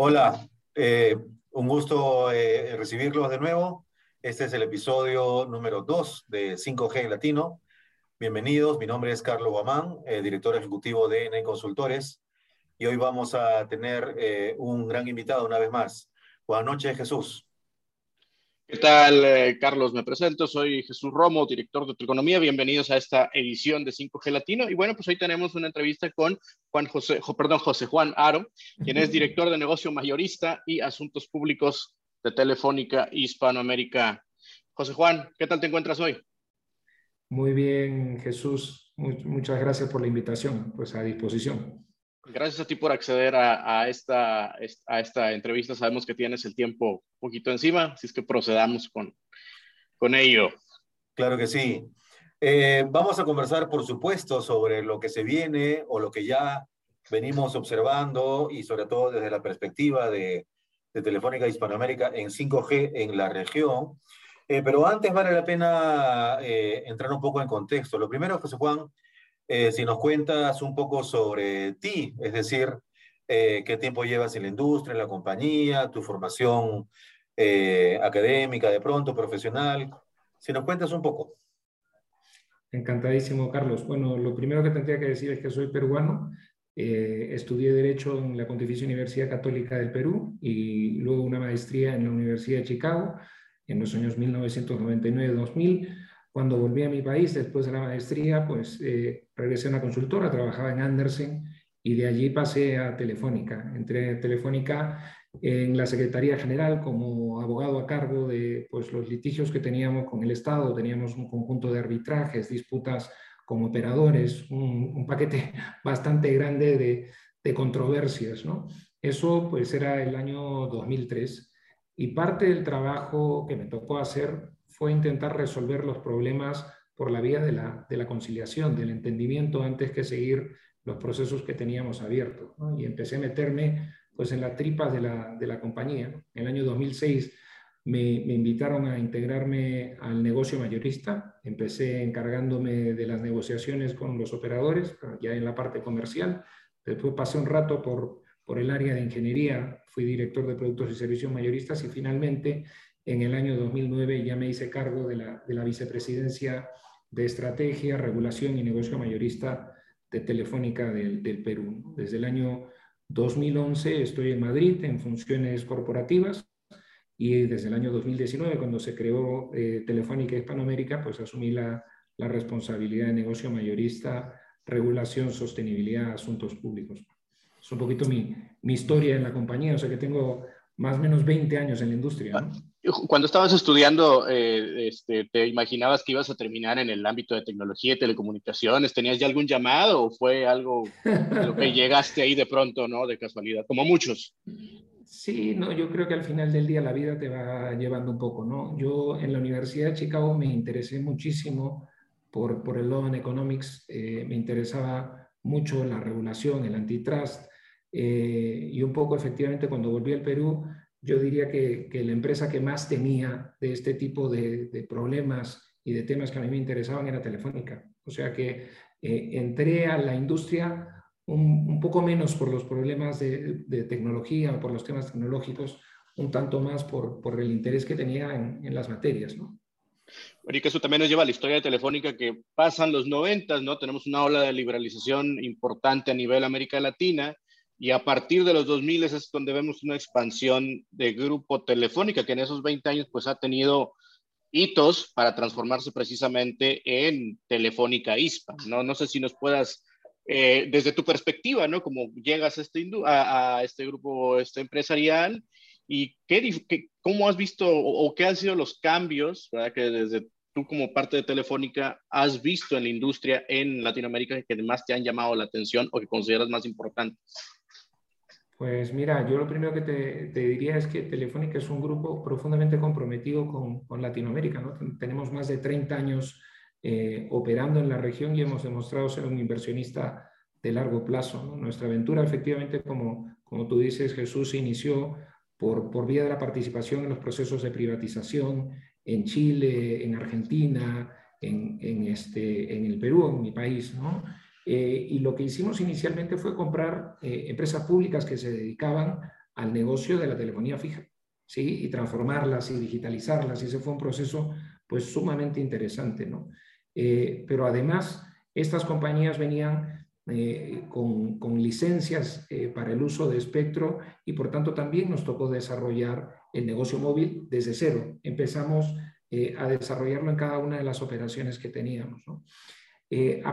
Hola, eh, un gusto eh, recibirlos de nuevo. Este es el episodio número 2 de 5G Latino. Bienvenidos, mi nombre es Carlos Guamán, eh, director ejecutivo de ENE Consultores, y hoy vamos a tener un gran invitado una vez más. Buenas noches, Jesús. ¿Qué tal, eh, Carlos? Me presento, soy Jesús Romo, director de Economía. Bienvenidos a esta edición de 5G Latino. Y bueno, pues hoy tenemos una entrevista con Juan José, perdón, José Juan Aro, quien es director de negocio mayorista y asuntos públicos de Telefónica Hispanoamérica. José Juan, ¿qué tal te encuentras hoy? Muy bien, Jesús. Muchas gracias por la invitación. Pues a disposición. Gracias a ti por acceder a, esta, a esta entrevista. Sabemos que tienes el tiempo un poquito encima, así es que procedamos con, con ello. Claro que sí. Eh, vamos a conversar, por supuesto, sobre lo que se viene o lo que ya venimos observando y sobre todo desde la perspectiva de, de Telefónica Hispanoamérica en 5G en la región. Eh, pero antes vale la pena eh, entrar un poco en contexto. Lo primero, José Juan, eh, si nos cuentas un poco sobre ti, es decir, eh, qué tiempo llevas en la industria, en la compañía, tu formación eh, académica, de pronto, profesional. Si nos cuentas un poco. Encantadísimo, Carlos. Bueno, lo primero que tendría que decir es que soy peruano. estudié Derecho en la Pontificia Universidad Católica del Perú y luego una maestría en la Universidad de Chicago en los años 1999-2000 cuando volví a mi país después de la maestría, pues eh, regresé a una consultora, trabajaba en Andersen y de allí pasé a Telefónica. Entré en Telefónica en la Secretaría General como abogado a cargo de pues, los litigios que teníamos con el Estado. Teníamos un conjunto de arbitrajes, disputas con operadores, un, paquete bastante grande de, de controversias. ¿no? Eso pues era el año 2003 y parte del trabajo que me tocó hacer fue intentar resolver los problemas por la vía de la, de la conciliación, del entendimiento, antes que seguir los procesos que teníamos abiertos. Y empecé a meterme pues, en las tripas de la, de la compañía. En el año 2006 me, me, invitaron a integrarme al negocio mayorista. Empecé encargándome de las negociaciones con los operadores, ya en la parte comercial. Después pasé un rato por, por el área de ingeniería, fui director de productos y servicios mayoristas y finalmente en el año 2009 ya me hice cargo de la, de la vicepresidencia de Estrategia, Regulación y Negocio Mayorista de Telefónica del, del, Perú. Desde el año 2011 estoy en Madrid en funciones corporativas y desde el año 2019, cuando se creó eh, Telefónica Hispanoamérica, pues asumí la, la, responsabilidad de negocio mayorista, regulación, sostenibilidad, asuntos públicos. Es un poquito mi, mi historia en la compañía, o sea que tengo más o menos 20 años en la industria. ¿no? Cuando estabas estudiando, eh, este, ¿te imaginabas que ibas a terminar en el ámbito de tecnología y telecomunicaciones? ¿Tenías ya algún llamado o fue algo lo que llegaste ahí de pronto, ¿no? De casualidad, como muchos. Sí, no, yo creo que al final del día la vida te va llevando un poco, ¿no? Yo en la Universidad de Chicago me interesé muchísimo por, por el Law and Economics, eh, me interesaba mucho la regulación, el antitrust, eh, y un poco efectivamente cuando volví al Perú yo diría que, la empresa que más tenía de este tipo de, problemas y de temas que a mí me interesaban era Telefónica. O sea que eh, entré a la industria un, poco menos por los problemas de, tecnología o por los temas tecnológicos, un tanto más por, por el interés que tenía en, las materias, ¿no? y que eso también nos lleva a la historia de Telefónica que pasan los 90, ¿no? Tenemos una ola de liberalización importante a nivel América Latina y a partir de los 2000 es donde vemos una expansión de grupo telefónica que en esos 20 años pues ha tenido hitos para transformarse precisamente en Telefónica ISPA. No, no sé si nos puedas, eh, desde tu perspectiva, ¿no? Como llegas a este, a, este grupo este empresarial y qué, cómo has visto o, o, qué han sido los cambios, ¿verdad? Que desde tú como parte de Telefónica has visto en la industria en Latinoamérica que además te han llamado la atención o que consideras más importantes. Pues mira, yo lo primero que te, diría es que Telefónica es un grupo profundamente comprometido con, Latinoamérica. ¿no? Tenemos más de 30 años eh, operando en la región y hemos demostrado ser un inversionista de largo plazo. Nuestra aventura, efectivamente, como, como tú dices, Jesús, se inició por, por vía de la participación en los procesos de privatización en Chile, en Argentina, en, en, este, en el Perú, en mi país. ¿no? Eh, y lo que hicimos inicialmente fue comprar eh, empresas públicas que se dedicaban al negocio de la telefonía fija, ¿sí? Y transformarlas y digitalizarlas. Y ese fue un proceso, pues, sumamente interesante, ¿no? Eh, pero además, estas compañías venían con, con, licencias para el uso de espectro y por tanto también nos tocó desarrollar el negocio móvil desde cero. Empezamos a desarrollarlo en cada una de las operaciones que teníamos. ¿no?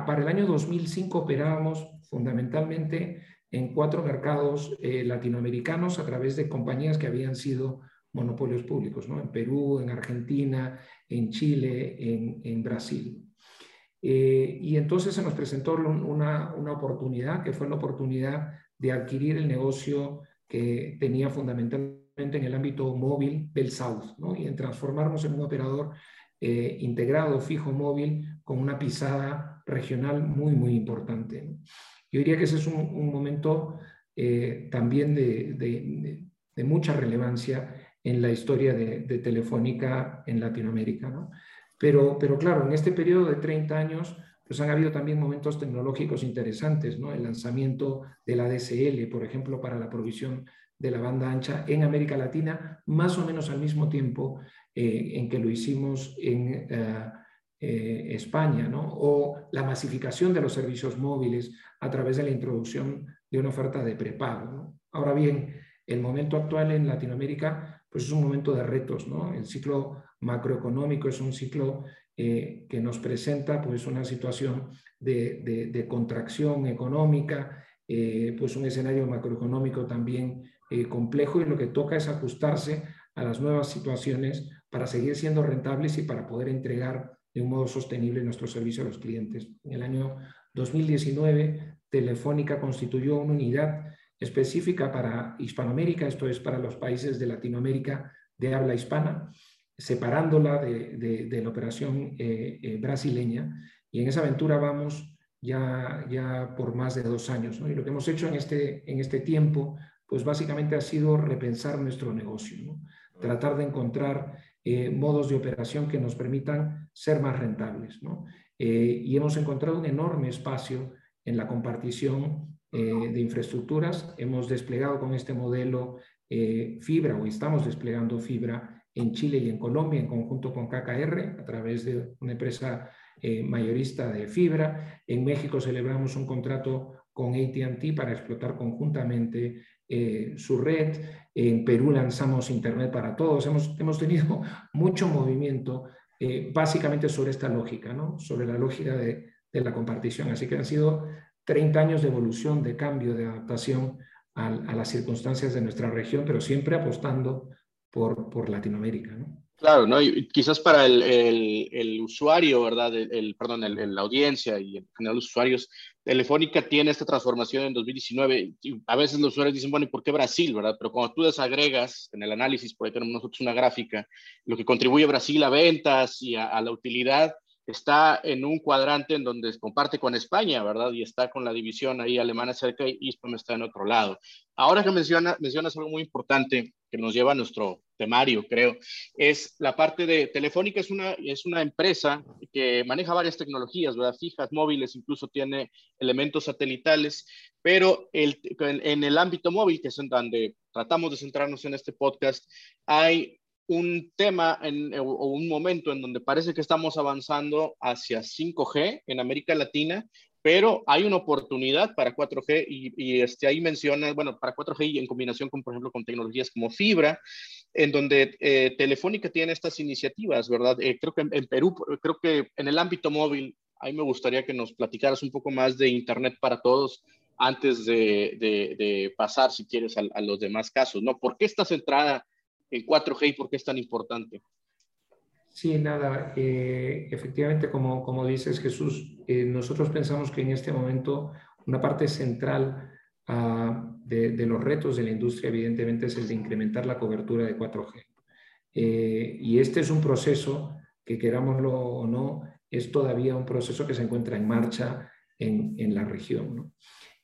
Para el año 2005 operábamos fundamentalmente en cuatro mercados latinoamericanos a través de compañías que habían sido monopolios públicos, en Perú, en Argentina, en Chile, en, Brasil. Eh, y entonces se nos presentó una, una, oportunidad, que fue la oportunidad de adquirir el negocio que tenía fundamentalmente en el ámbito móvil del South, y en transformarnos en un operador eh, integrado, fijo, móvil, con una pisada regional muy, muy importante. Yo diría que ese es un, momento eh, también de, mucha relevancia en la historia de, Telefónica en Latinoamérica. ¿no? Pero, pero claro, en este periodo de 30 años, pues han habido también momentos tecnológicos interesantes, ¿no? El lanzamiento de la DSL, por ejemplo, para la provisión de la banda ancha en América Latina, más o menos al mismo tiempo eh, en que lo hicimos en eh, eh, España. O la masificación de los servicios móviles a través de la introducción de una oferta de prepago. Ahora bien, el momento actual en Latinoamérica, pues es un momento de retos, ¿no? El ciclo macroeconómico, es un ciclo eh, que nos presenta pues, una situación de, contracción económica, eh, pues un escenario macroeconómico también complejo y lo que toca es ajustarse a las nuevas situaciones para seguir siendo rentables y para poder entregar de un modo sostenible nuestro servicio a los clientes. En el año 2019, Telefónica constituyó una unidad específica para Hispanoamérica, esto es para los países de Latinoamérica de habla hispana, separándola de, la operación eh, eh, brasileña. Y en esa aventura vamos ya, ya por más de dos años. Y lo que hemos hecho en este, en este tiempo, pues básicamente ha sido repensar nuestro negocio, tratar de encontrar eh, modos de operación que nos permitan ser más rentables. y hemos encontrado un enorme espacio en la compartición de infraestructuras. Hemos desplegado con este modelo fibra o estamos desplegando fibra en Chile y en Colombia en conjunto con KKR a través de una empresa eh, mayorista de fibra. En México celebramos un contrato con ATT para explotar conjuntamente eh, su red. En Perú lanzamos Internet para Todos. Hemos, hemos tenido mucho movimiento eh, básicamente sobre esta lógica, ¿no? sobre la lógica de, de, la compartición. Así que han sido 30 años de evolución, de cambio, de adaptación a, las circunstancias de nuestra región, pero siempre apostando por, por Latinoamérica. ¿no? Claro, ¿no? Y quizás para el, el, usuario, ¿verdad? El, perdón, la audiencia y en general los usuarios, Telefónica tiene esta transformación en 2019. Y a veces los usuarios dicen, bueno, ¿y por qué Brasil, verdad? Pero cuando tú desagregas en el análisis, por ahí tenemos nosotros una gráfica, lo que contribuye Brasil a ventas y a, a la utilidad, está en un cuadrante en donde comparte con España, ¿verdad? Y está con la división ahí alemana cerca y Hispam está en otro lado. Ahora que menciona, mencionas algo muy importante que nos lleva a nuestro temario, creo, es la parte de Telefónica, es una, es una empresa que maneja varias tecnologías, ¿verdad? Fijas, móviles, incluso tiene elementos satelitales, pero el, en el ámbito móvil, que es en donde tratamos de centrarnos en este podcast, hay un tema en, o un momento en donde parece que estamos avanzando hacia 5G en América Latina, pero hay una oportunidad para 4G y, este, ahí menciona, bueno, para 4G y en combinación con, por ejemplo, con tecnologías como fibra, en donde eh, Telefónica tiene estas iniciativas, ¿verdad? Eh, creo que en, Perú, creo que en el ámbito móvil, ahí me gustaría que nos platicaras un poco más de Internet para todos antes de, de, pasar, si quieres, a, a, los demás casos, ¿no? ¿Por qué está centrada en 4G y por qué es tan importante. Sí, nada, eh, efectivamente, como, como dices Jesús, eh, nosotros pensamos que en este momento una parte central ah, de, los retos de la industria, evidentemente, es el de incrementar la cobertura de 4G. Eh, y este es un proceso que, querámoslo o no, es todavía un proceso que se encuentra en marcha en, en la región.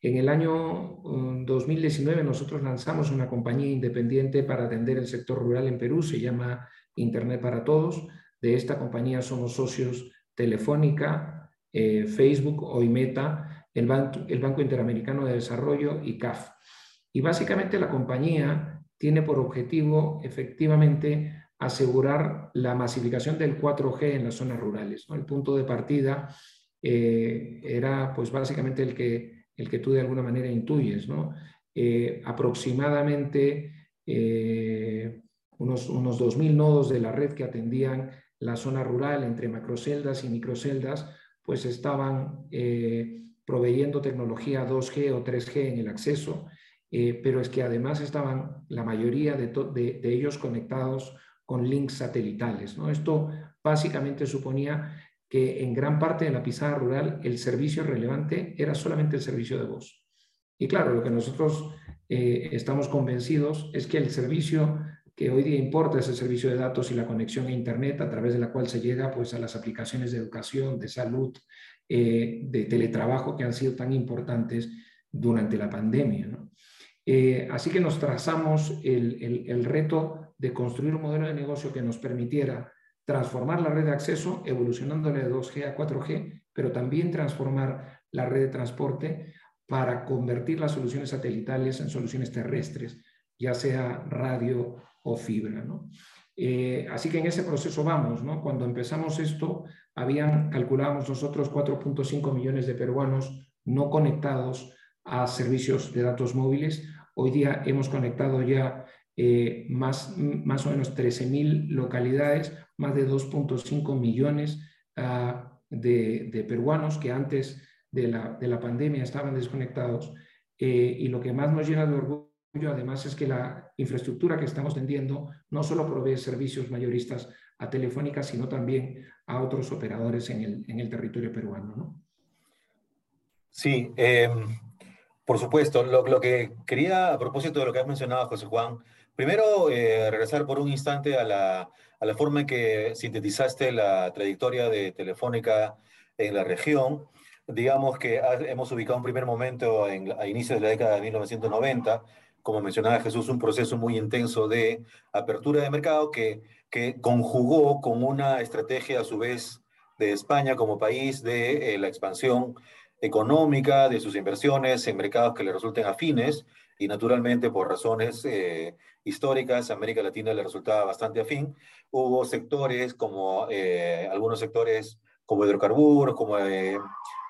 En el año 2019 um, nosotros lanzamos una compañía independiente para atender el sector rural en Perú, se llama Internet para Todos. De esta compañía somos socios Telefónica, eh, Facebook, Hoy Meta, el el Banco Interamericano de Desarrollo y CAF. Y básicamente la compañía tiene por objetivo efectivamente asegurar la masificación del 4G en las zonas rurales. El punto de partida eh, era pues básicamente el que, el que tú de alguna manera intuyes. ¿no? Eh, aproximadamente eh, unos, unos 2.000 nodos de la red que atendían la zona rural entre macroceldas y microceldas, pues estaban proveyendo tecnología 2G o 3G en el acceso, pero es que además estaban la mayoría de, ellos conectados con links satelitales. ¿no? Esto básicamente suponía que en gran parte de la pizarra rural el servicio relevante era solamente el servicio de voz. Y claro, lo que nosotros eh, estamos convencidos es que el servicio que hoy día importa es el servicio de datos y la conexión a Internet a través de la cual se llega pues, a las aplicaciones de educación, de salud, eh, de teletrabajo que han sido tan importantes durante la pandemia. Eh, así que nos trazamos el, el reto de construir un modelo de negocio que nos permitiera transformar la red de acceso, evolucionándole de 2G a 4G, pero también transformar la red de transporte para convertir las soluciones satelitales en soluciones terrestres, ya sea radio o fibra. Eh, así que en ese proceso vamos. Cuando empezamos esto, habían, calculábamos nosotros, 4.5 millones de peruanos no conectados a servicios de datos móviles. Hoy día hemos conectado ya eh, más, más o menos 13.000 localidades, más de 2.5 millones ah, de, peruanos que antes de la, de la pandemia estaban desconectados. Eh, y lo que más nos llena de orgullo, además, es que la infraestructura que estamos tendiendo no solo provee servicios mayoristas a Telefónica, sino también a otros operadores en el, en el territorio peruano. ¿no? Sí, em, por supuesto. Lo, lo, que quería, a propósito de lo que has mencionado, José Juan, Primero, eh, regresar por un instante a la, a la, forma en que sintetizaste la trayectoria de Telefónica en la región. Digamos que hemos ubicado un primer momento en, a inicios de la década de 1990, como mencionaba Jesús, un proceso muy intenso de apertura de mercado que, que conjugó con una estrategia a su vez de España como país de eh, la expansión económica, de sus inversiones en mercados que le resulten afines y naturalmente por razones eh, históricas, América Latina le resultaba bastante afín. Hubo sectores como eh, algunos sectores como hidrocarburos, como eh,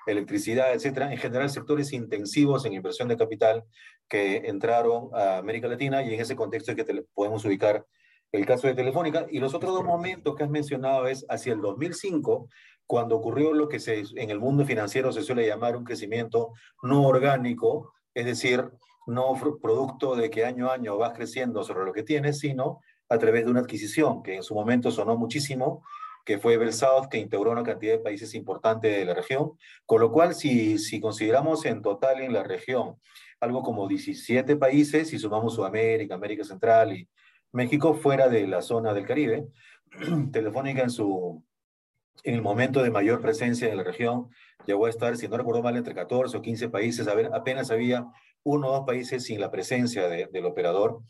electricidad, etcétera, en general sectores intensivos en inversión de capital que entraron a América Latina y en ese contexto es que podemos ubicar el caso de Telefónica. Y los otros dos momentos que has mencionado es hacia el 2005, cuando ocurrió lo que se, en el mundo financiero se suele llamar un crecimiento no orgánico, es decir, no producto de que año a año vas creciendo sobre lo que tienes, sino a través de una adquisición que en su momento sonó muchísimo, que fue Belsouth, que integró una cantidad de países importantes de la región, con lo cual si, si consideramos en total en la región algo como 17 países, y sumamos Sudamérica, América Central y México fuera de la zona del Caribe, Telefónica en su en el momento de mayor presencia en la región llegó a estar, si no recuerdo mal, entre 14 o 15 países, a ver, apenas había uno o dos países sin la presencia del operador.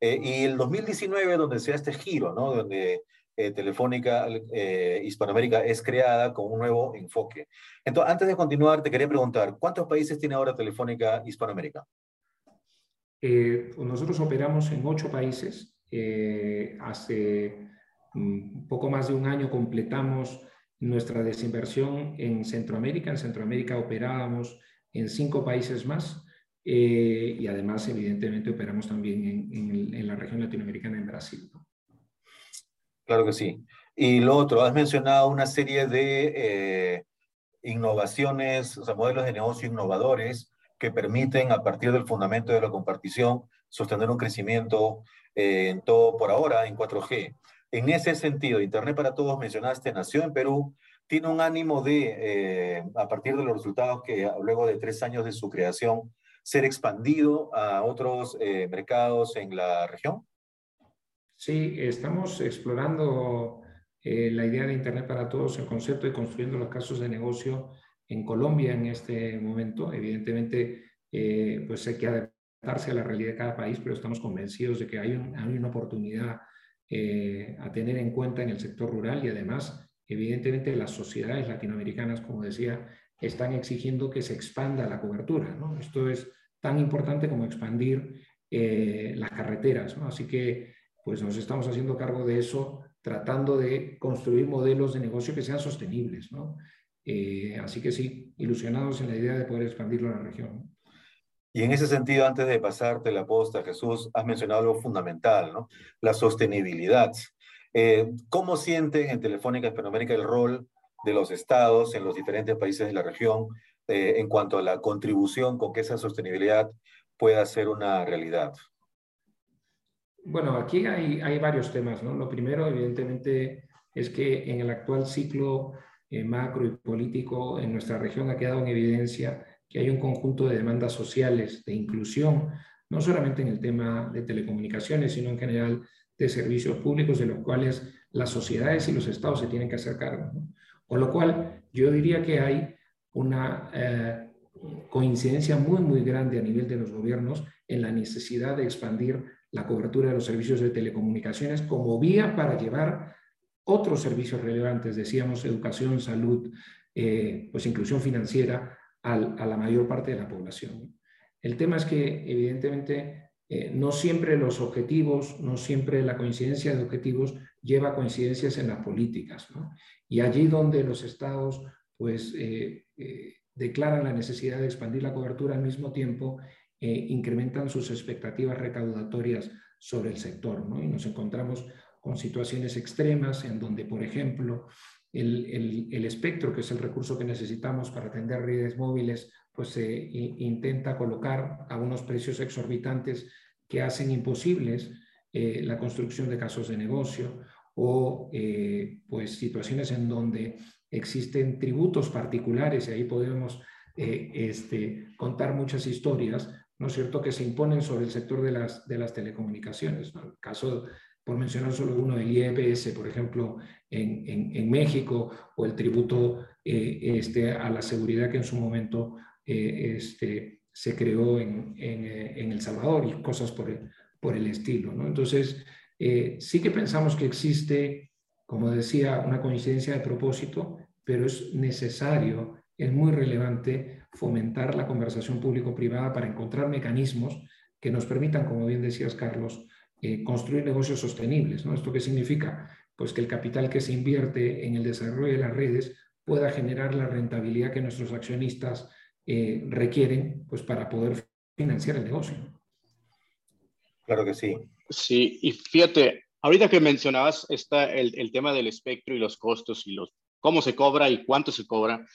Eh, y el 2019, donde se da este giro, ¿no? donde eh, Telefónica eh, Hispanoamérica es creada con un nuevo enfoque. Entonces, antes de continuar, te quería preguntar, ¿cuántos países tiene ahora Telefónica Hispanoamérica? Pues nosotros operamos en ocho países. hace un mm, poco más de un año completamos nuestra desinversión en Centroamérica. En Centroamérica operábamos en cinco países más eh, y además, evidentemente, operamos también en, la región latinoamericana, en Brasil. Claro que sí. Y lo otro, has mencionado una serie de eh, innovaciones, o sea, modelos de negocio innovadores que permiten, a partir del fundamento de la compartición, sostener un crecimiento eh, en todo por ahora en 4G. En ese sentido, Internet para Todos, mencionaste, nació en Perú, tiene un ánimo de, eh, a partir de los resultados que luego de tres años de su creación, ser expandido a otros eh, mercados en la región? Sí, estamos explorando eh, la idea de Internet para Todos, el concepto y construyendo los casos de negocio en Colombia en este momento. Evidentemente, pues hay que adaptarse a la realidad de cada país, pero estamos convencidos de que hay, una oportunidad eh, a tener en cuenta en el sector rural y además, evidentemente, las sociedades latinoamericanas, como decía, están exigiendo que se expanda la cobertura. Esto es tan importante como expandir eh, las carreteras. Así que pues nos estamos haciendo cargo de eso, tratando de construir modelos de negocio que sean sostenibles. Eh, así que sí, ilusionados en la idea de poder expandirlo a la región. Y en ese sentido, antes de pasarte la posta, Jesús, has mencionado algo fundamental, ¿no? La sostenibilidad. Eh, ¿Cómo sienten en Telefónica Hispanoamérica el rol de los estados en los diferentes países de la región eh, en cuanto a la contribución con que esa sostenibilidad pueda ser una realidad? Bueno, aquí hay, varios temas, ¿no? Lo primero, evidentemente, es que en el actual ciclo eh, macro y político en nuestra región ha quedado en evidencia que hay un conjunto de demandas sociales de inclusión, no solamente en el tema de telecomunicaciones, sino en general de servicios públicos de los cuales las sociedades y los estados se tienen que hacer cargo. Con lo cual, yo diría que hay una eh, coincidencia muy, muy grande a nivel de los gobiernos en la necesidad de expandir la cobertura de los servicios de telecomunicaciones como vía para llevar otros servicios relevantes, decíamos, educación, salud, eh, pues inclusión financiera a la mayor parte de la población. El tema es que, evidentemente, eh, no siempre los objetivos, no siempre la coincidencia de objetivos lleva coincidencias en las políticas. Y allí donde los estados pues eh, eh, declaran la necesidad de expandir la cobertura al mismo tiempo, eh, incrementan sus expectativas recaudatorias sobre el sector. ¿no? Y nos encontramos con situaciones extremas en donde, por ejemplo, el, el, espectro, que es el recurso que necesitamos para atender redes móviles, pues se intenta colocar a unos precios exorbitantes que hacen imposibles la construcción de casos de negocio o pues situaciones en donde existen tributos particulares y ahí podemos eh, este, contar muchas historias, ¿no es cierto?, que se imponen sobre el sector de las, de las telecomunicaciones. El caso, por mencionar solo uno, del IEPS, por ejemplo, en, en, México, o el tributo eh, este, a la seguridad que en su momento eh, este, se creó en, en, El Salvador y cosas por el, por el estilo. ¿no? Entonces, sí que pensamos que existe como decía, una coincidencia de propósito, pero es necesario, es muy relevante fomentar la conversación público-privada para encontrar mecanismos que nos permitan, como bien decías, Carlos, eh, construir negocios sostenibles. ¿no? ¿Esto qué significa? Pues que el capital que se invierte en el desarrollo de las redes pueda generar la rentabilidad que nuestros accionistas eh, requieren pues, para poder financiar el negocio. Claro que sí. Sí, y fíjate, Ahorita que mencionabas está el, el, tema del espectro y los costos y los, cómo se cobra y cuánto se cobra,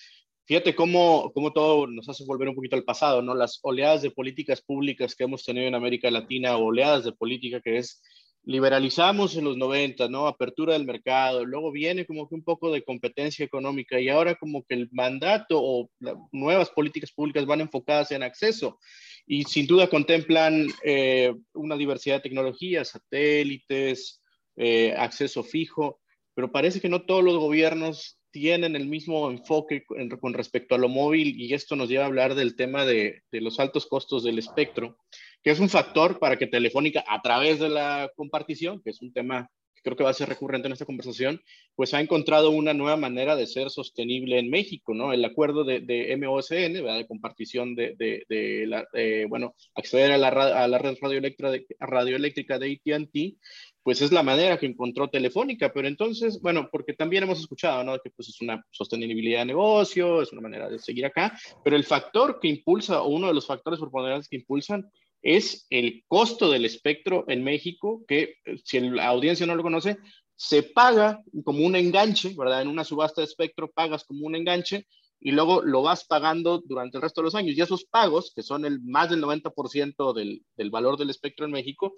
fíjate cómo, cómo todo nos hace volver un poquito al pasado, ¿no? Las oleadas de políticas públicas que hemos tenido en América Latina, oleadas de política que es liberalizamos en los 90, ¿no? Apertura del mercado, luego viene como que un poco de competencia económica y ahora como que el mandato o nuevas políticas públicas van enfocadas en acceso y sin duda contemplan eh, una diversidad de tecnologías, satélites, eh, acceso fijo, pero parece que no todos los gobiernos tienen el mismo enfoque con respecto a lo móvil y esto nos lleva a hablar del tema de, de los altos costos del espectro, que es un factor para que Telefónica, a través de la compartición, que es un tema creo que va a ser recurrente en esta conversación, pues ha encontrado una nueva manera de ser sostenible en México, ¿no? El acuerdo de, de MOSN, ¿verdad? De compartición de, de, la, bueno, acceder a la, a la red radioeléctrica de, radioeléctrica de AT&T, pues es la manera que encontró Telefónica, pero entonces, bueno, porque también hemos escuchado, ¿no? Que pues es una sostenibilidad de negocio, es una manera de seguir acá, pero el factor que impulsa, o uno de los factores preponderantes que impulsan, es el costo del espectro en México, que eh, si la audiencia no lo conoce, se paga como un enganche, ¿verdad? En una subasta de espectro pagas como un enganche y luego lo vas pagando durante el resto de los años. Y esos pagos, que son el más del 90% del, del valor del espectro en México,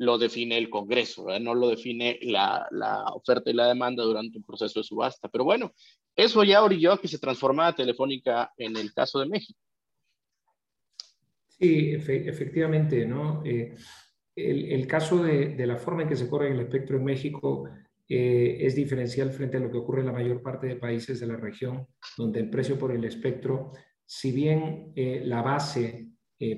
lo define el Congreso, no lo define la, la, oferta y la demanda durante un proceso de subasta. Pero bueno, eso ya orilló a que se transformara Telefónica en el caso de México. Sí, efectivamente, ¿no? Eh, el, caso de, la forma en que se corre el espectro en México eh, es diferencial frente a lo que ocurre en la mayor parte de países de la región, donde el precio por el espectro, si bien eh, la base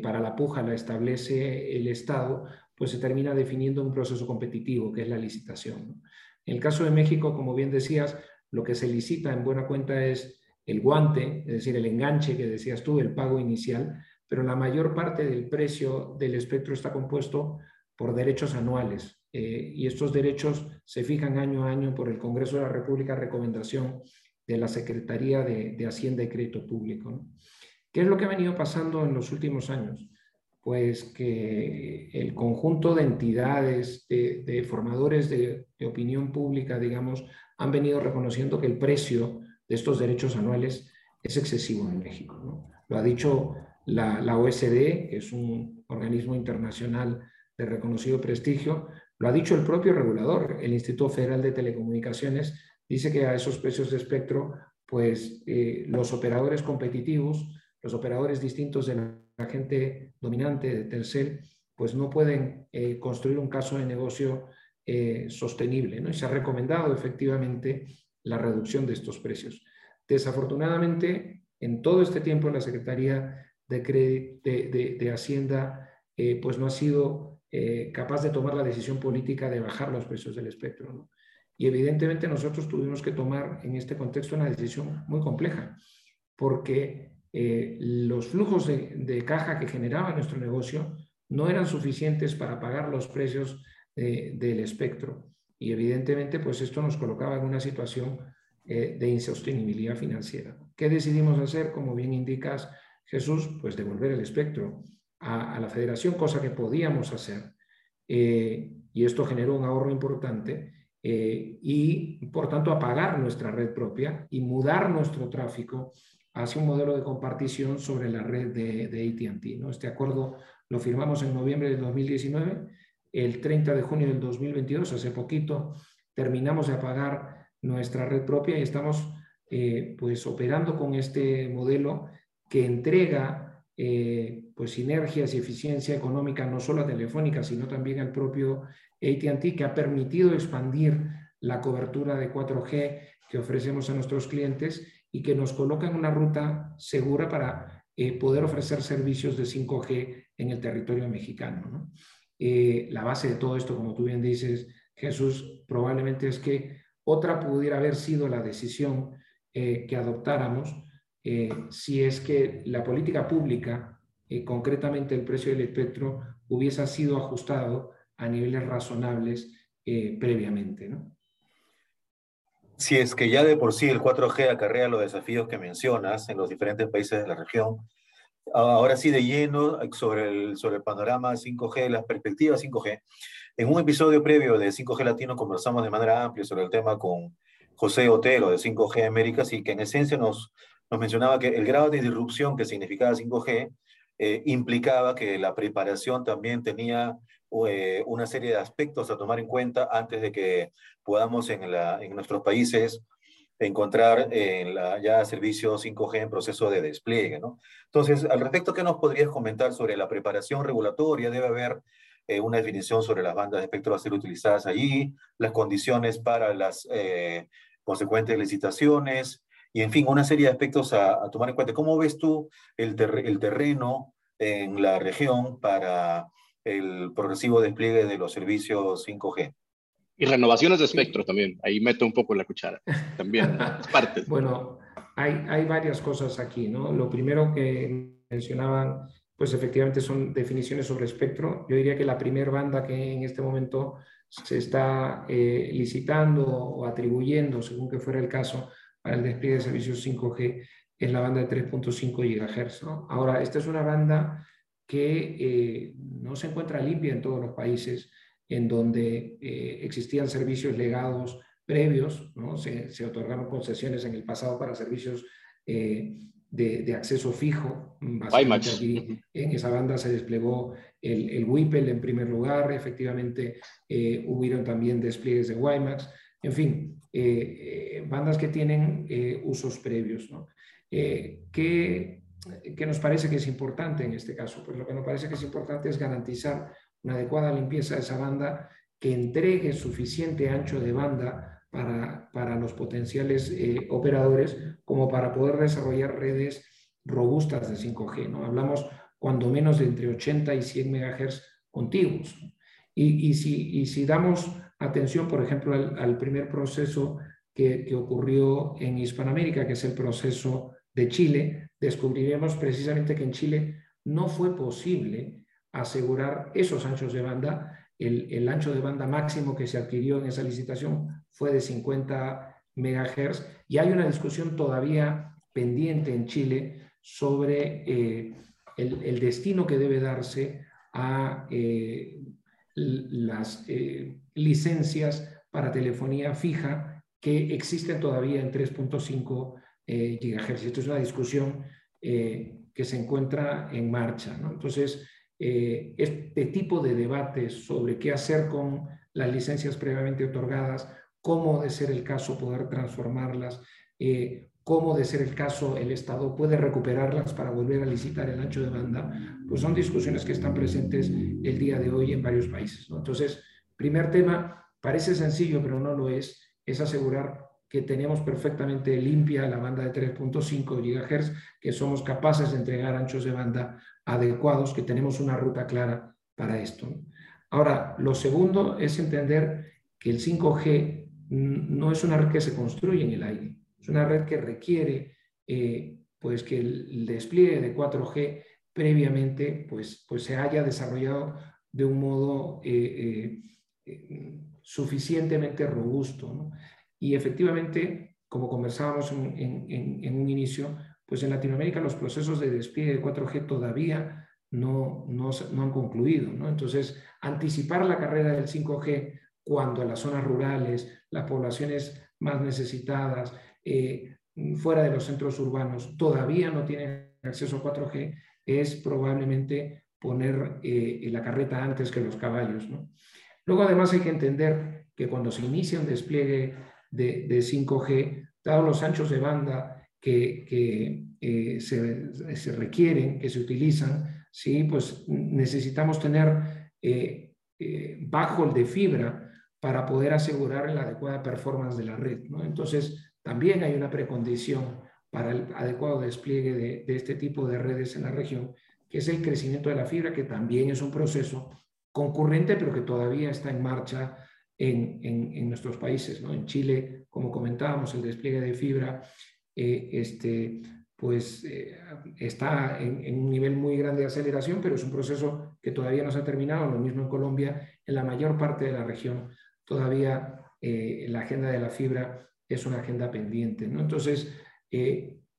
para la puja la establece el Estado, pues se termina definiendo un proceso competitivo, que es la licitación. En el caso de México, como bien decías, lo que se licita en buena cuenta es el guante, es decir, el enganche que decías tú, el pago inicial, pero la mayor parte del precio del espectro está compuesto por derechos anuales. Eh, y estos derechos se fijan año a año por el Congreso de la República, recomendación de la Secretaría de, Hacienda y Crédito Público. ¿Qué es lo que ha venido pasando en los últimos años? Pues que el conjunto de entidades, de, formadores de, opinión pública, digamos, han venido reconociendo que el precio de estos derechos anuales es excesivo en México. Lo ha dicho la, OSD, que es un organismo internacional de reconocido prestigio, lo ha dicho el propio regulador, el Instituto Federal de Telecomunicaciones, dice que a esos precios de espectro, pues eh, los operadores competitivos, los operadores distintos de la gente dominante de Telcel, pues no pueden eh, construir un caso de negocio eh, sostenible. ¿no? Y se ha recomendado efectivamente la reducción de estos precios. Desafortunadamente, en todo este tiempo la Secretaría de, de, de Hacienda pues no ha sido eh, capaz de tomar la decisión política de bajar los precios del espectro. Y evidentemente nosotros tuvimos que tomar en este contexto una decisión muy compleja, porque eh, los flujos de, caja que generaba nuestro negocio no eran suficientes para pagar los precios del espectro. Y evidentemente, pues esto nos colocaba en una situación eh, de insostenibilidad financiera. ¿Qué decidimos hacer? Como bien indicas, Jesús, pues devolver el espectro a, la federación, cosa que podíamos hacer. Eh, y esto generó un ahorro importante y, por tanto, apagar nuestra red propia y mudar nuestro tráfico hacia un modelo de compartición sobre la red de, de ATT. ¿no? Este acuerdo lo firmamos en noviembre de 2019, el 30 de junio del 2022, hace poquito, terminamos de apagar nuestra red propia y estamos eh, pues operando con este modelo que entrega eh, pues sinergias y eficiencia económica no solo a Telefónica, sino también al propio ATT, que ha permitido expandir la cobertura de 4G que ofrecemos a nuestros clientes y que nos coloca en una ruta segura para eh, poder ofrecer servicios de 5G en el territorio mexicano. Eh, la base de todo esto, como tú bien dices, Jesús, probablemente es que otra pudiera haber sido la decisión que adoptáramos eh, si es que la política pública, eh, concretamente el precio del espectro, hubiese sido ajustado a niveles razonables eh, previamente. ¿no? Si es que ya de por sí el 4G acarrea los desafíos que mencionas en los diferentes países de la región, ahora sí de lleno sobre el, sobre el panorama 5G, las perspectivas 5G. En un episodio previo de 5G Latino conversamos de manera amplia sobre el tema con José Otero de 5G Américas y que en esencia nos, nos mencionaba que el grado de disrupción que significaba 5G eh, implicaba que la preparación también tenía eh, una serie de aspectos a tomar en cuenta antes de que podamos en, nuestros países encontrar en ya servicios 5G en proceso de despliegue. ¿no? Entonces, al respecto, ¿qué nos podrías comentar sobre la preparación regulatoria? Debe haber eh, una definición sobre las bandas de espectro a ser utilizadas allí, las condiciones para las consecuentes licitaciones, y en fin, una serie de aspectos a, tomar en cuenta. ¿Cómo ves tú el, el, terreno en la región para el progresivo despliegue de los servicios 5G? Y renovaciones de espectro también, ahí meto un poco la cuchara, también, parte. Bueno, hay, hay varias cosas aquí, ¿no? Lo primero que mencionaban, pues efectivamente son definiciones sobre espectro. Yo diría que la primera banda que en este momento se está eh, licitando o atribuyendo, según que fuera el caso, para el despliegue de servicios 5G es la banda de 3.5 GHz. Ahora, esta es una banda que eh, no se encuentra limpia en todos los países en donde eh, existían servicios legados previos, ¿no? se, se, otorgaron concesiones en el pasado para servicios eh, de, de, acceso fijo. Aquí, en esa banda se desplegó el, el WIPEL en primer lugar, efectivamente hubieron también despliegues de WiMAX. En fin, eh, eh, bandas que tienen eh, usos previos. ¿no? ¿qué, ¿qué, nos parece que es importante en este caso? Pues lo que nos parece que es importante es garantizar una adecuada limpieza de esa banda que entregue suficiente ancho de banda para, para los potenciales operadores como para poder desarrollar redes robustas de 5G. ¿no? Hablamos cuando menos de entre 80 y 100 MHz contiguos. Y, y, si, y si damos atención, por ejemplo, al, primer proceso que, ocurrió en Hispanoamérica, que es el proceso de Chile, descubriremos precisamente que en Chile no fue posible asegurar esos anchos de banda. El, ancho de banda máximo que se adquirió en esa licitación fue de 50 megahertz y hay una discusión todavía pendiente en Chile sobre eh, el, destino que debe darse a eh, las eh, licencias para telefonía fija que existen todavía en 3.5 GHz. Esto es una discusión que se encuentra en marcha. Entonces, este tipo de debates sobre qué hacer con las licencias previamente otorgadas, cómo de ser el caso poder transformarlas, cómo de ser el caso el Estado puede recuperarlas para volver a licitar el ancho de banda, pues son discusiones que están presentes el día de hoy en varios países. Entonces, primer tema, parece sencillo, pero no lo es, es asegurar que tenemos perfectamente limpia la banda de 3.5 GHz, que somos capaces de entregar anchos de banda adecuados, que tenemos una ruta clara para esto. Ahora, lo segundo es entender que el 5G no es una red que se construye en el aire es una red que requiere eh, pues que el, despliegue de 4G previamente pues, pues se haya desarrollado de un modo eh, eh, suficientemente robusto. Y efectivamente, como conversábamos en, un inicio, pues en Latinoamérica los procesos de despliegue de 4G todavía no, no, no han concluido. Entonces, anticipar la carrera del 5G cuando las zonas rurales, las poblaciones más necesitadas, eh, fuera de los centros urbanos todavía no tienen acceso a 4G, es probablemente poner eh, la carreta antes que los caballos. Luego además hay que entender que cuando se inicia un despliegue de, 5G, dados los anchos de banda que, eh, se, requieren, que se utilizan, ¿sí? pues necesitamos tener bajo el de fibra para poder asegurar la adecuada performance de la red. Entonces, también hay una precondición para el adecuado despliegue de, este tipo de redes en la región, que es el crecimiento de la fibra, que también es un proceso concurrente, pero que todavía está en marcha en, nuestros países. ¿no? En Chile, como comentábamos, el despliegue de fibra eh, este, pues, eh, está en, un nivel muy grande de aceleración, pero es un proceso que todavía no se ha terminado. Lo mismo en Colombia, en la mayor parte de la región, todavía eh, la agenda de la fibra es una agenda pendiente. ¿no? Entonces,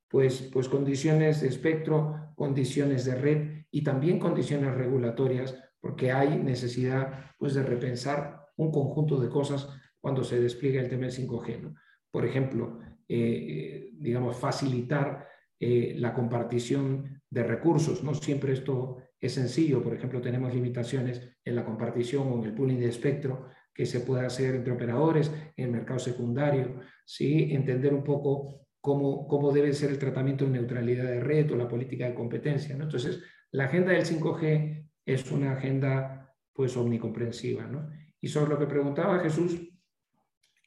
pues, pues condiciones de espectro, condiciones de red y también condiciones regulatorias, porque hay necesidad pues, de repensar un conjunto de cosas cuando se despliega el tema del 5G. Por ejemplo, eh, eh, digamos, facilitar la compartición de recursos. No siempre esto es sencillo. Por ejemplo, tenemos limitaciones en la compartición o en el pooling de espectro que se puede hacer entre operadores en el mercado secundario, ¿sí? entender un poco cómo, cómo debe ser el tratamiento de neutralidad de red o la política de competencia. Entonces, la agenda del 5G es una agenda pues omnicomprensiva. ¿no? Y sobre lo que preguntaba Jesús,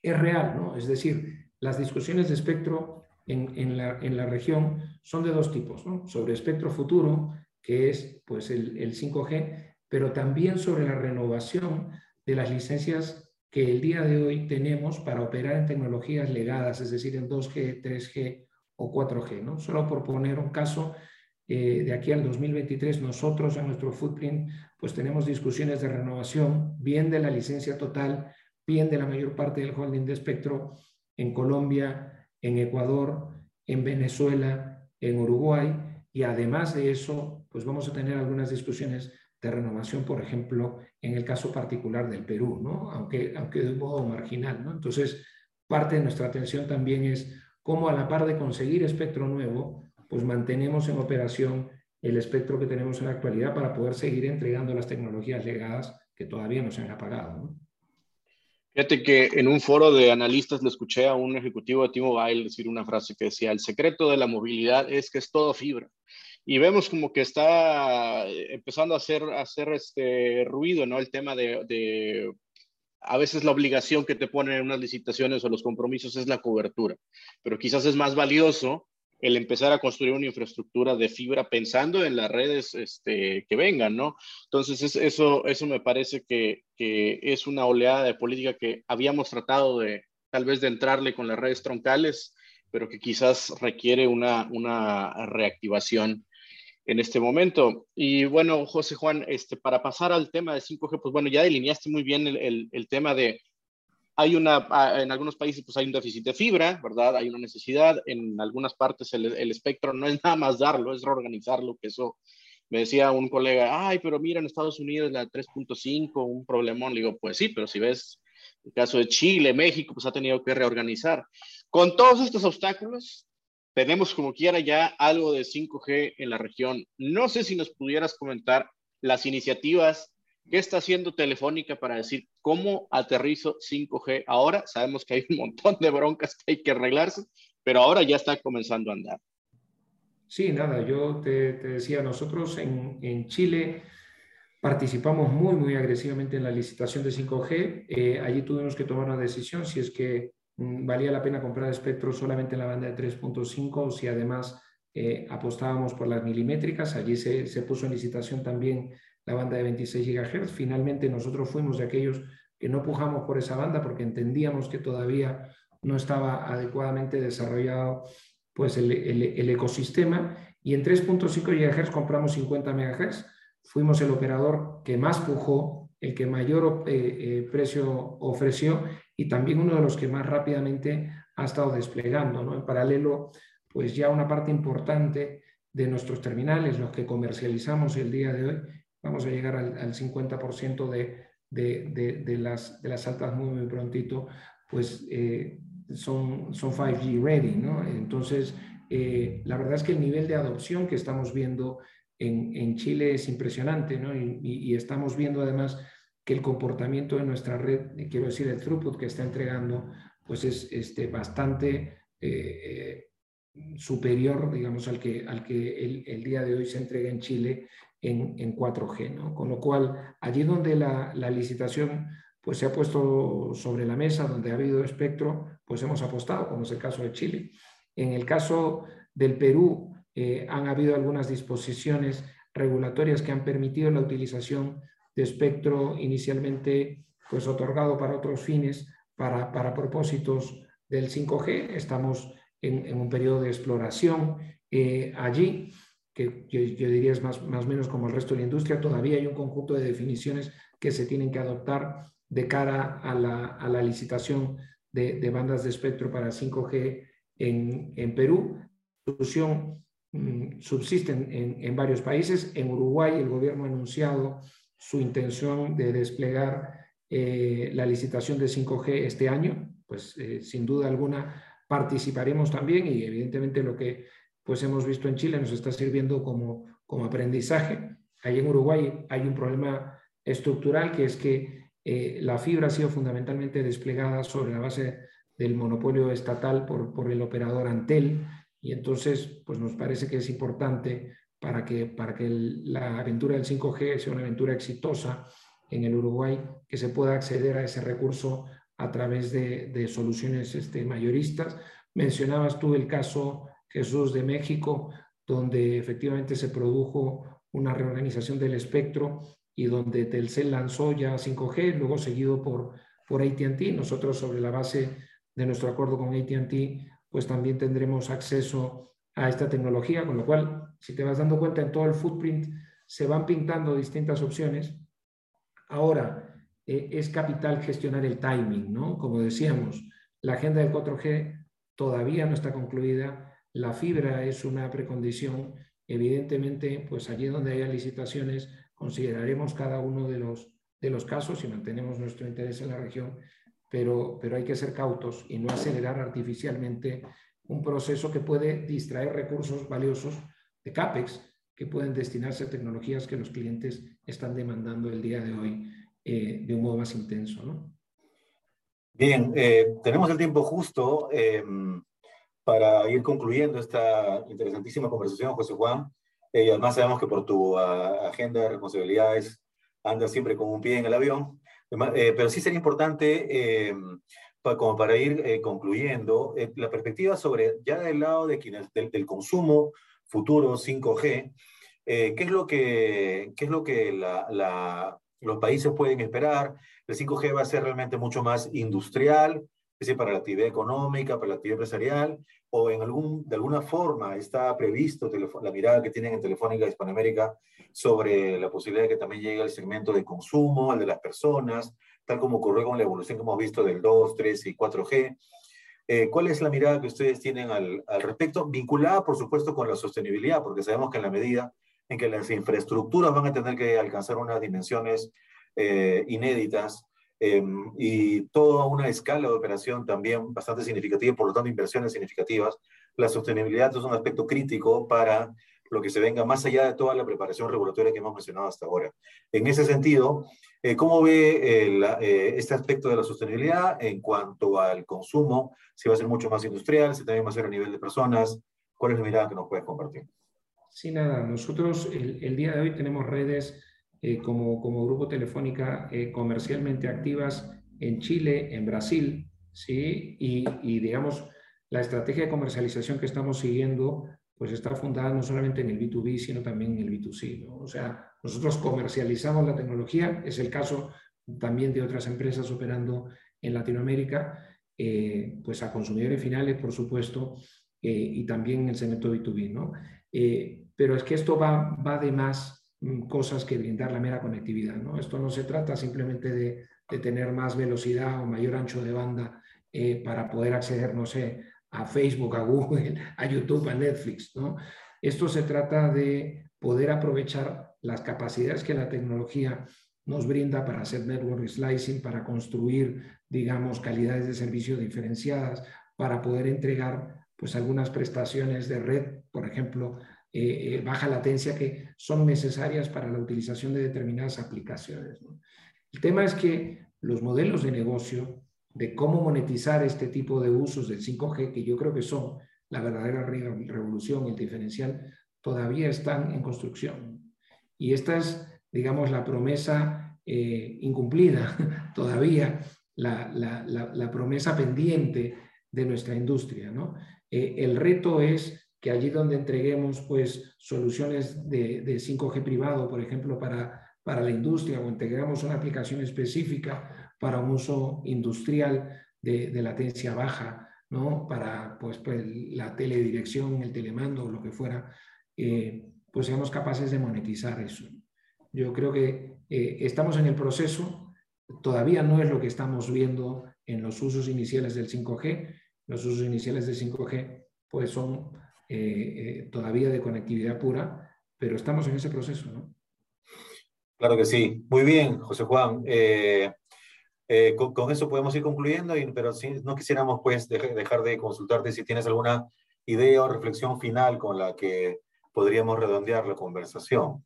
es real, ¿no? es decir, las discusiones de espectro en, en, la, en la, región son de dos tipos, ¿no? sobre espectro futuro, que es pues, el, el 5G, pero también sobre la renovación de las licencias que el día de hoy tenemos para operar en tecnologías legadas, es decir, en 2G, 3G o 4G. ¿no? Solo por poner un caso, eh, de aquí al 2023 nosotros en nuestro footprint pues tenemos discusiones de renovación, bien de la licencia total, bien de la mayor parte del holding de espectro en Colombia, en Ecuador, en Venezuela, en Uruguay y además de eso pues vamos a tener algunas discusiones de renovación, por ejemplo, en el caso particular del Perú, ¿no? aunque, aunque de un modo marginal. ¿no? Entonces, parte de nuestra atención también es cómo a la par de conseguir espectro nuevo, pues mantenemos en operación el espectro que tenemos en la actualidad para poder seguir entregando las tecnologías legadas que todavía no se han apagado. ¿no? Fíjate que en un foro de analistas le escuché a un ejecutivo de T-Mobile decir una frase que decía, el secreto de la movilidad es que es todo fibra y vemos como que está eh, empezando a hacer, hacer este ruido, ¿no? El tema de, de, a veces la obligación que te ponen en unas licitaciones o los compromisos es la cobertura, pero quizás es más valioso el empezar a construir una infraestructura de fibra pensando en las redes este, que vengan, ¿no? Entonces, eso, eso me parece que, que es una oleada de política que habíamos tratado de, tal vez, de entrarle con las redes troncales, pero que quizás requiere una, una reactivación en este momento. Y bueno, José Juan, este, para pasar al tema de 5G, pues bueno, ya delineaste muy bien el, el, tema de, hay una, en algunos países pues hay un déficit de fibra, ¿verdad? Hay una necesidad, en algunas partes el, el espectro no es nada más darlo, es reorganizarlo, que eso me decía un colega, ay, pero mira, en Estados Unidos la 3.5, un problemón. Le digo, pues sí, pero si ves el caso de Chile, México, pues ha tenido que reorganizar. Con todos estos obstáculos, tenemos como quiera ya algo de 5G en la región. No sé si nos pudieras comentar las iniciativas que está haciendo Telefónica para decir cómo aterrizo 5G ahora. Sabemos que hay un montón de broncas que hay que arreglarse, pero ahora ya está comenzando a andar. Sí, nada, yo te, decía, nosotros en, en, Chile participamos muy, muy agresivamente en la licitación de 5G. Eh, allí tuvimos que tomar una decisión si es que mm, valía la pena comprar espectro solamente en la banda de 3.5 o si además eh, apostábamos por las milimétricas. Allí se, se, puso en licitación también la banda de 26 GHz. Finalmente nosotros fuimos de aquellos que no pujamos por esa banda porque entendíamos que todavía no estaba adecuadamente desarrollado pues el, el, ecosistema y en 3.5 GHz compramos 50 MHz. Fuimos el operador que más pujó, el que mayor eh, eh, precio ofreció y también uno de los que más rápidamente ha estado desplegando. ¿no? En paralelo, pues ya una parte importante de nuestros terminales, los que comercializamos el día de hoy, vamos a llegar al, al 50% de, de, de, las, de las altas muy, muy prontito, pues eh, son, son 5G ready, ¿no? Entonces, eh, la verdad es que el nivel de adopción que estamos viendo en, en Chile es impresionante, ¿no? Y, estamos viendo además que el comportamiento de nuestra red, eh, quiero decir, el throughput que está entregando, pues es este, bastante eh, superior, digamos, al que, al que el, el, día de hoy se entrega en Chile en, en 4G, ¿no? Con lo cual, allí donde la, la licitación pues se ha puesto sobre la mesa, donde ha habido espectro, pues hemos apostado, como es el caso de Chile. En el caso del Perú, eh, han habido algunas disposiciones regulatorias que han permitido la utilización de espectro inicialmente pues otorgado para otros fines, para, para propósitos del 5G. Estamos en, un periodo de exploración eh, allí, que yo, diría es más, más o menos como el resto de la industria. Todavía hay un conjunto de definiciones que se tienen que adoptar de cara a la, a la licitación de, de, bandas de espectro para 5G en, en Perú. La solución mm, subsiste en, en, varios países. En Uruguay el gobierno ha anunciado su intención de desplegar eh, la licitación de 5G este año. Pues eh, sin duda alguna participaremos también y evidentemente lo que pues hemos visto en Chile nos está sirviendo como, como aprendizaje. Ahí en Uruguay hay un problema estructural que es que eh, la fibra ha sido fundamentalmente desplegada sobre la base del monopolio estatal por, por, el operador Antel y entonces pues nos parece que es importante para que, para que la aventura del 5G sea una aventura exitosa en el Uruguay, que se pueda acceder a ese recurso a través de, de soluciones este, mayoristas. Mencionabas tú el caso Jesús de México, donde efectivamente se produjo una reorganización del espectro y donde Telcel lanzó ya 5G, luego seguido por, por ATT. Nosotros sobre la base de nuestro acuerdo con ATT, pues también tendremos acceso a esta tecnología, con lo cual, si te vas dando cuenta en todo el footprint, se van pintando distintas opciones. Ahora, eh, es capital gestionar el timing, ¿no? Como decíamos, la agenda del 4G todavía no está concluida, la fibra es una precondición, evidentemente, pues allí donde haya licitaciones, consideraremos cada uno de los, de los casos y mantenemos nuestro interés en la región, pero, pero hay que ser cautos y no acelerar artificialmente un proceso que puede distraer recursos valiosos de CAPEX que pueden destinarse a tecnologías que los clientes están demandando el día de hoy eh, de un modo más intenso. ¿no? Bien, eh, tenemos el tiempo justo eh, para ir concluyendo esta interesantísima conversación, José Juan. Eh, y además sabemos que por tu uh, agenda de responsabilidades andas siempre con un pie en el avión. Eh, pero sí sería importante, eh, como para ir concluyendo, la perspectiva sobre, ya del lado de quienes, del, del consumo futuro 5G, ¿qué es lo que, qué es lo que los países pueden esperar? El 5G va a ser realmente mucho más industrial, decir, para la actividad económica, para la actividad empresarial, o en algún, de alguna forma está previsto la mirada que tienen en Telefónica Hispanoamérica sobre la posibilidad de que también llegue al segmento de consumo, al de las personas, tal como ocurrió con la evolución que hemos visto del 2, 3 y 4G. Eh, ¿Cuál es la mirada que ustedes tienen al, al, respecto? Vinculada, por supuesto, con la sostenibilidad, porque sabemos que en la medida en que las infraestructuras van a tener que alcanzar unas dimensiones eh, inéditas eh, y toda una escala de operación también bastante significativa, por lo tanto inversiones significativas, la sostenibilidad es un aspecto crítico para lo que se venga más allá de toda la preparación regulatoria que hemos mencionado hasta ahora. En ese sentido, eh, ¿cómo ve este aspecto de la sostenibilidad en cuanto al consumo? Si va a ser mucho más industrial, si también va a ser a nivel de personas, ¿cuál es la mirada que nos puedes compartir? Sí, nada, nosotros el, día de hoy tenemos redes eh, como, como Grupo Telefónica eh, comercialmente activas en Chile, en Brasil, ¿sí? Y, y, digamos, la estrategia de comercialización que estamos siguiendo pues está fundada no solamente en el B2B, sino también en el B2C, ¿no? O sea, nosotros comercializamos la tecnología, es el caso también de otras empresas operando en Latinoamérica, eh, pues a consumidores finales, por supuesto, y también en el segmento B2B, ¿no? pero es que esto va, va de más cosas que brindar la mera conectividad. ¿no? Esto no se trata simplemente de, de tener más velocidad o mayor ancho de banda eh, para poder acceder, no sé, a Facebook, a Google, a YouTube, a Netflix. ¿no? Esto se trata de poder aprovechar las capacidades que la tecnología nos brinda para hacer network slicing, para construir, digamos, calidades de servicio diferenciadas, para poder entregar pues algunas prestaciones de red, por ejemplo, eh, eh, baja latencia que son necesarias para la utilización de determinadas aplicaciones. El tema es que los modelos de negocio de cómo monetizar este tipo de usos del 5G, que yo creo que son la verdadera revolución, el diferencial, todavía están en construcción. Y esta es, digamos, la promesa eh, incumplida todavía, la, promesa pendiente de nuestra industria. ¿no? el reto es que allí donde entreguemos pues, soluciones de, 5G privado, por ejemplo, para, para la industria o integramos una aplicación específica para un uso industrial de, latencia baja, ¿no? para pues, pues, la teledirección, el telemando lo que fuera, eh, pues seamos capaces de monetizar eso. Yo creo que eh, estamos en el proceso, todavía no es lo que estamos viendo en los usos iniciales del 5G. Los usos iniciales del 5G pues son eh, eh, todavía de conectividad pura, pero estamos en ese proceso, ¿no? Claro que sí. Muy bien, José Juan. Eh, con, eso podemos ir concluyendo, pero si no quisiéramos pues dejar de consultarte si tienes alguna idea o reflexión final con la que podríamos redondear la conversación.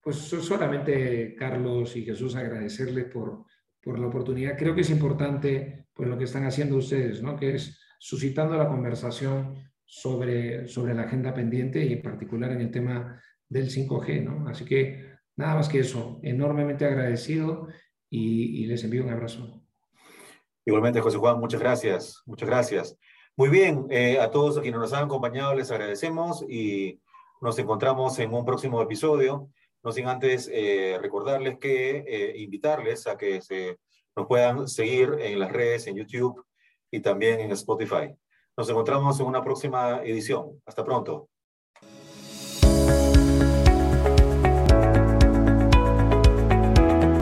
Pues solamente, Carlos y Jesús, agradecerles por, por la oportunidad. Creo que es importante pues, lo que están haciendo ustedes, ¿no? que es suscitando la conversación sobre, sobre la agenda pendiente y en particular en el tema del 5G. ¿no? Así que nada más que eso, enormemente agradecido y, les envío un abrazo. Igualmente, José Juan, muchas gracias, muchas gracias. Muy bien, eh, a todos quienes nos han acompañado les agradecemos y nos encontramos en un próximo episodio. No sin antes eh, recordarles que eh, invitarles a que se, nos puedan seguir en las redes, en YouTube, y también en Spotify. Nos encontramos en una próxima edición. Hasta pronto.